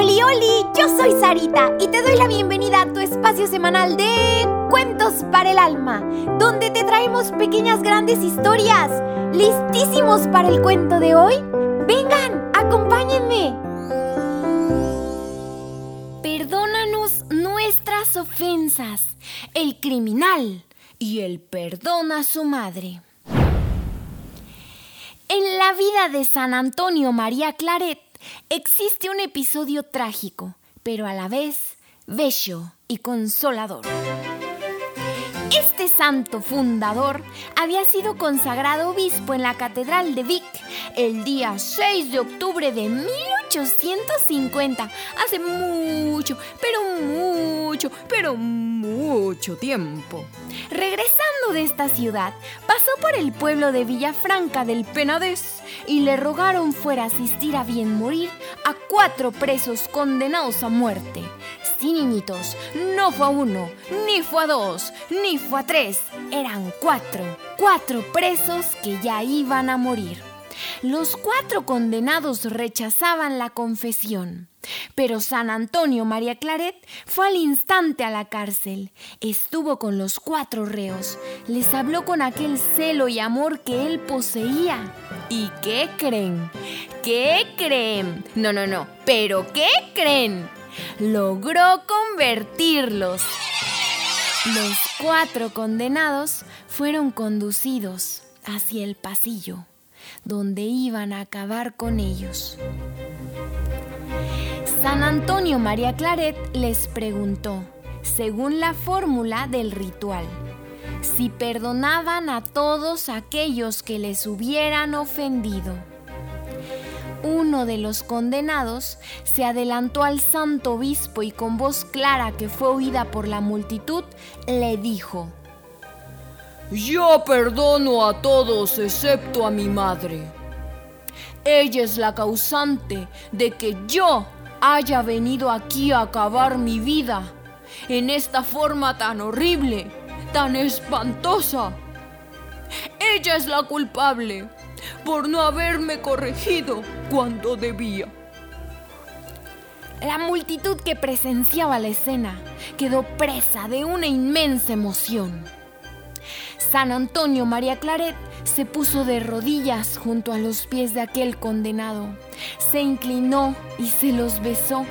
Oli, oli, yo soy Sarita y te doy la bienvenida a tu espacio semanal de Cuentos para el Alma, donde te traemos pequeñas grandes historias. ¿Listísimos para el cuento de hoy? Vengan, acompáñenme. Perdónanos nuestras ofensas, el criminal y el perdón a su madre. En la vida de San Antonio María Claret existe un episodio trágico, pero a la vez bello y consolador. Este santo fundador había sido consagrado obispo en la Catedral de Vic el día 6 de octubre de 1850, hace mucho, pero mucho, pero mucho tiempo. Regresando de esta ciudad, pasó por el pueblo de Villafranca del Penadez y le rogaron fuera a asistir a bien morir a cuatro presos condenados a muerte. Sí, niñitos, no fue a uno, ni fue a dos, ni fue a tres, eran cuatro, cuatro presos que ya iban a morir. Los cuatro condenados rechazaban la confesión. Pero San Antonio María Claret fue al instante a la cárcel. Estuvo con los cuatro reos. Les habló con aquel celo y amor que él poseía. ¿Y qué creen? ¿Qué creen? No, no, no. ¿Pero qué creen? Logró convertirlos. Los cuatro condenados fueron conducidos hacia el pasillo donde iban a acabar con ellos. San Antonio María Claret les preguntó, según la fórmula del ritual, si perdonaban a todos aquellos que les hubieran ofendido. Uno de los condenados se adelantó al santo obispo y con voz clara que fue oída por la multitud, le dijo, yo perdono a todos excepto a mi madre. Ella es la causante de que yo haya venido aquí a acabar mi vida en esta forma tan horrible, tan espantosa. Ella es la culpable por no haberme corregido cuando debía. La multitud que presenciaba la escena quedó presa de una inmensa emoción. San Antonio María Claret se puso de rodillas junto a los pies de aquel condenado, se inclinó y se los besó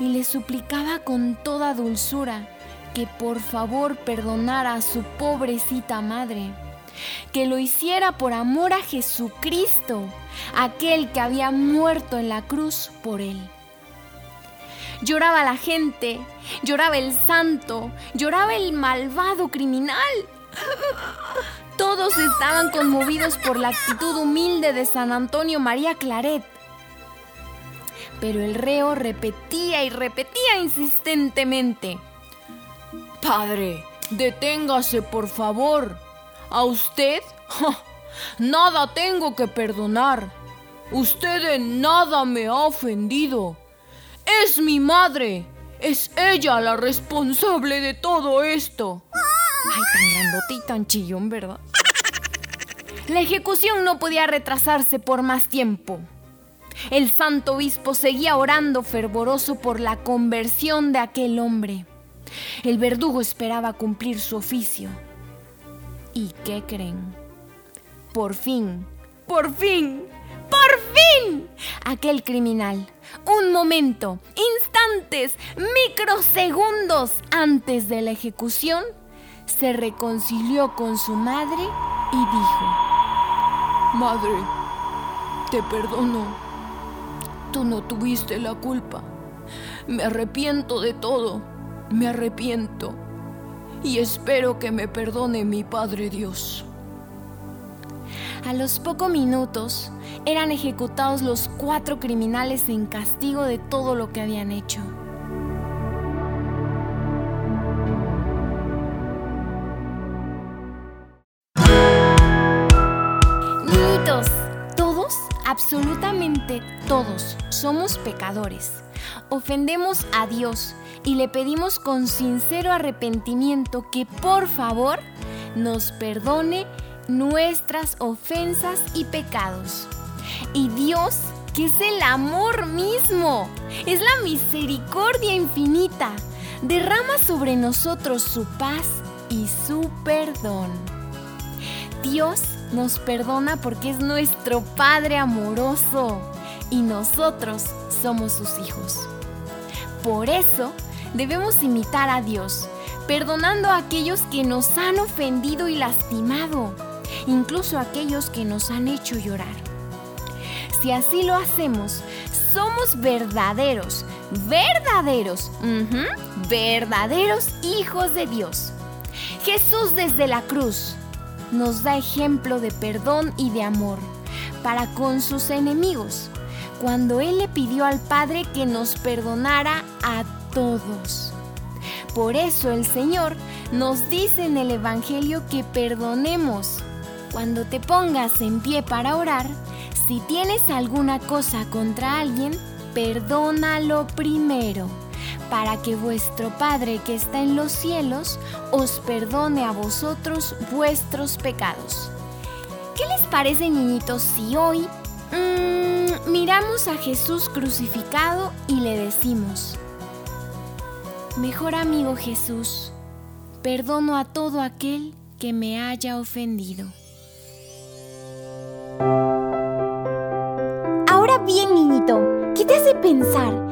y le suplicaba con toda dulzura que por favor perdonara a su pobrecita madre, que lo hiciera por amor a Jesucristo, aquel que había muerto en la cruz por él. Lloraba la gente, lloraba el santo, lloraba el malvado criminal. Todos estaban conmovidos por la actitud humilde de San Antonio María Claret. Pero el reo repetía y repetía insistentemente. Padre, deténgase, por favor. ¿A usted? Nada tengo que perdonar. Usted en nada me ha ofendido. Es mi madre. Es ella la responsable de todo esto. Ay, tan grandote y tan chillón, ¿verdad? La ejecución no podía retrasarse por más tiempo. El santo obispo seguía orando fervoroso por la conversión de aquel hombre. El verdugo esperaba cumplir su oficio. ¿Y qué creen? Por fin, por fin, por fin, aquel criminal, un momento, instantes, microsegundos antes de la ejecución, se reconcilió con su madre y dijo, Madre, te perdono. Tú no tuviste la culpa. Me arrepiento de todo. Me arrepiento. Y espero que me perdone mi Padre Dios. A los pocos minutos eran ejecutados los cuatro criminales en castigo de todo lo que habían hecho. Absolutamente todos somos pecadores. Ofendemos a Dios y le pedimos con sincero arrepentimiento que por favor nos perdone nuestras ofensas y pecados. Y Dios que es el amor mismo. Es la misericordia infinita. Derrama sobre nosotros su paz y su perdón. Dios nos perdona porque es nuestro Padre amoroso y nosotros somos sus hijos. Por eso debemos imitar a Dios, perdonando a aquellos que nos han ofendido y lastimado, incluso a aquellos que nos han hecho llorar. Si así lo hacemos, somos verdaderos, verdaderos, verdaderos hijos de Dios. Jesús desde la cruz nos da ejemplo de perdón y de amor para con sus enemigos, cuando Él le pidió al Padre que nos perdonara a todos. Por eso el Señor nos dice en el Evangelio que perdonemos. Cuando te pongas en pie para orar, si tienes alguna cosa contra alguien, perdónalo primero, para que vuestro Padre que está en los cielos os perdone a vosotros vuestros pecados. ¿Qué les parece, niñitos, si hoy mmm, miramos a Jesús crucificado y le decimos, Mejor amigo Jesús, perdono a todo aquel que me haya ofendido. Ahora bien, niñito, ¿qué te hace pensar